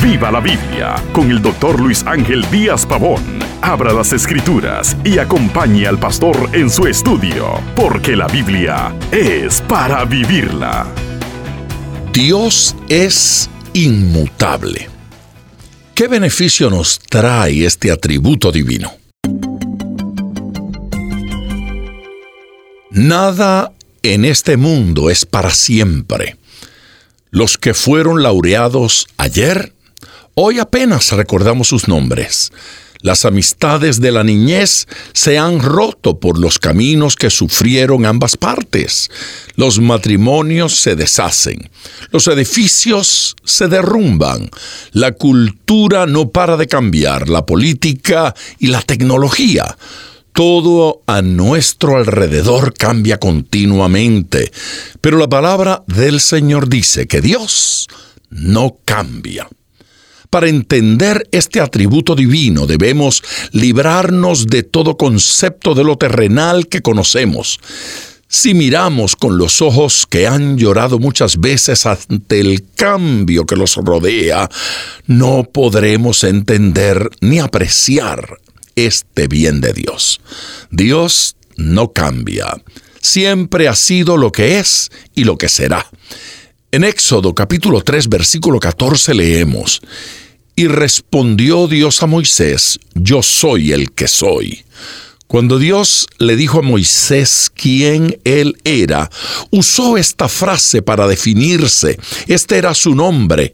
Viva la Biblia con el doctor Luis Ángel Díaz Pavón. Abra las escrituras y acompañe al pastor en su estudio, porque la Biblia es para vivirla. Dios es inmutable. ¿Qué beneficio nos trae este atributo divino? Nada en este mundo es para siempre. Los que fueron laureados ayer, hoy apenas recordamos sus nombres. Las amistades de la niñez se han roto por los caminos que sufrieron ambas partes. Los matrimonios se deshacen. Los edificios se derrumban. La cultura no para de cambiar. La política y la tecnología. Todo a nuestro alrededor cambia continuamente, pero la palabra del Señor dice que Dios no cambia. Para entender este atributo divino debemos librarnos de todo concepto de lo terrenal que conocemos. Si miramos con los ojos que han llorado muchas veces ante el cambio que los rodea, no podremos entender ni apreciar este bien de Dios. Dios no cambia. Siempre ha sido lo que es y lo que será. En Éxodo capítulo 3 versículo 14 leemos, Y respondió Dios a Moisés, Yo soy el que soy. Cuando Dios le dijo a Moisés quién él era, usó esta frase para definirse. Este era su nombre,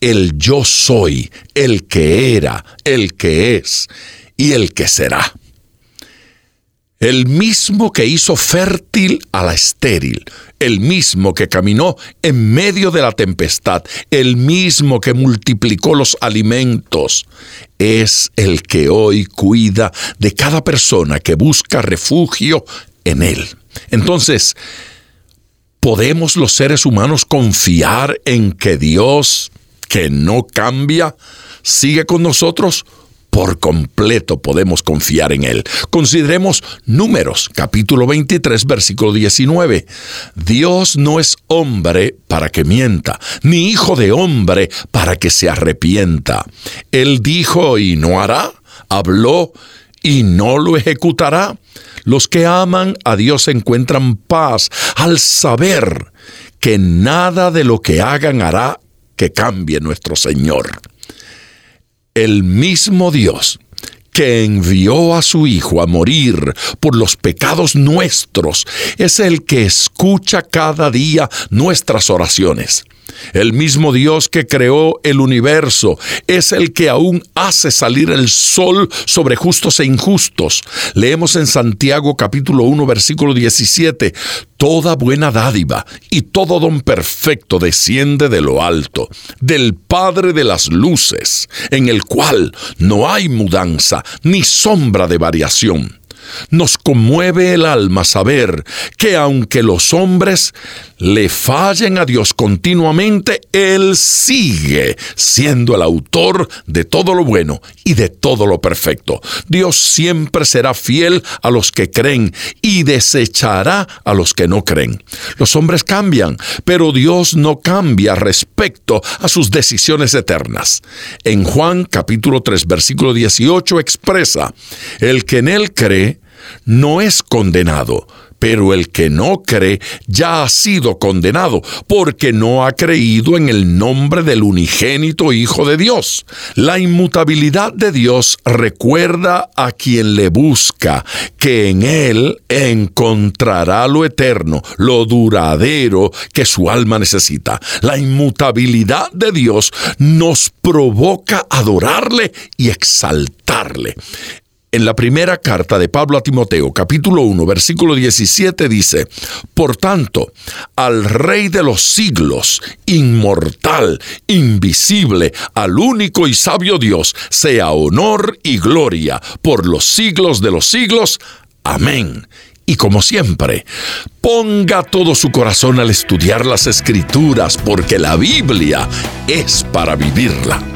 el yo soy, el que era, el que es y el que será. El mismo que hizo fértil a la estéril, el mismo que caminó en medio de la tempestad, el mismo que multiplicó los alimentos, es el que hoy cuida de cada persona que busca refugio en Él. Entonces, ¿podemos los seres humanos confiar en que Dios, que no cambia, sigue con nosotros? Por completo podemos confiar en Él. Consideremos Números, capítulo 23, versículo 19. Dios no es hombre para que mienta, ni hijo de hombre para que se arrepienta. Él dijo y no hará, habló y no lo ejecutará. Los que aman a Dios encuentran paz al saber que nada de lo que hagan hará que cambie nuestro Señor el mismo Dios que envió a su Hijo a morir por los pecados nuestros, es el que escucha cada día nuestras oraciones. El mismo Dios que creó el universo es el que aún hace salir el sol sobre justos e injustos. Leemos en Santiago capítulo 1 versículo 17, Toda buena dádiva y todo don perfecto desciende de lo alto, del Padre de las Luces, en el cual no hay mudanza ni sombra de variación nos conmueve el alma saber que aunque los hombres le fallen a Dios continuamente, Él sigue siendo el autor de todo lo bueno y de todo lo perfecto. Dios siempre será fiel a los que creen y desechará a los que no creen. Los hombres cambian, pero Dios no cambia respecto a sus decisiones eternas. En Juan capítulo 3 versículo 18 expresa, el que en Él cree, no es condenado, pero el que no cree ya ha sido condenado, porque no ha creído en el nombre del unigénito Hijo de Dios. La inmutabilidad de Dios recuerda a quien le busca que en Él encontrará lo eterno, lo duradero que su alma necesita. La inmutabilidad de Dios nos provoca adorarle y exaltarle. En la primera carta de Pablo a Timoteo, capítulo 1, versículo 17 dice, Por tanto, al Rey de los siglos, inmortal, invisible, al único y sabio Dios, sea honor y gloria por los siglos de los siglos. Amén. Y como siempre, ponga todo su corazón al estudiar las escrituras, porque la Biblia es para vivirla.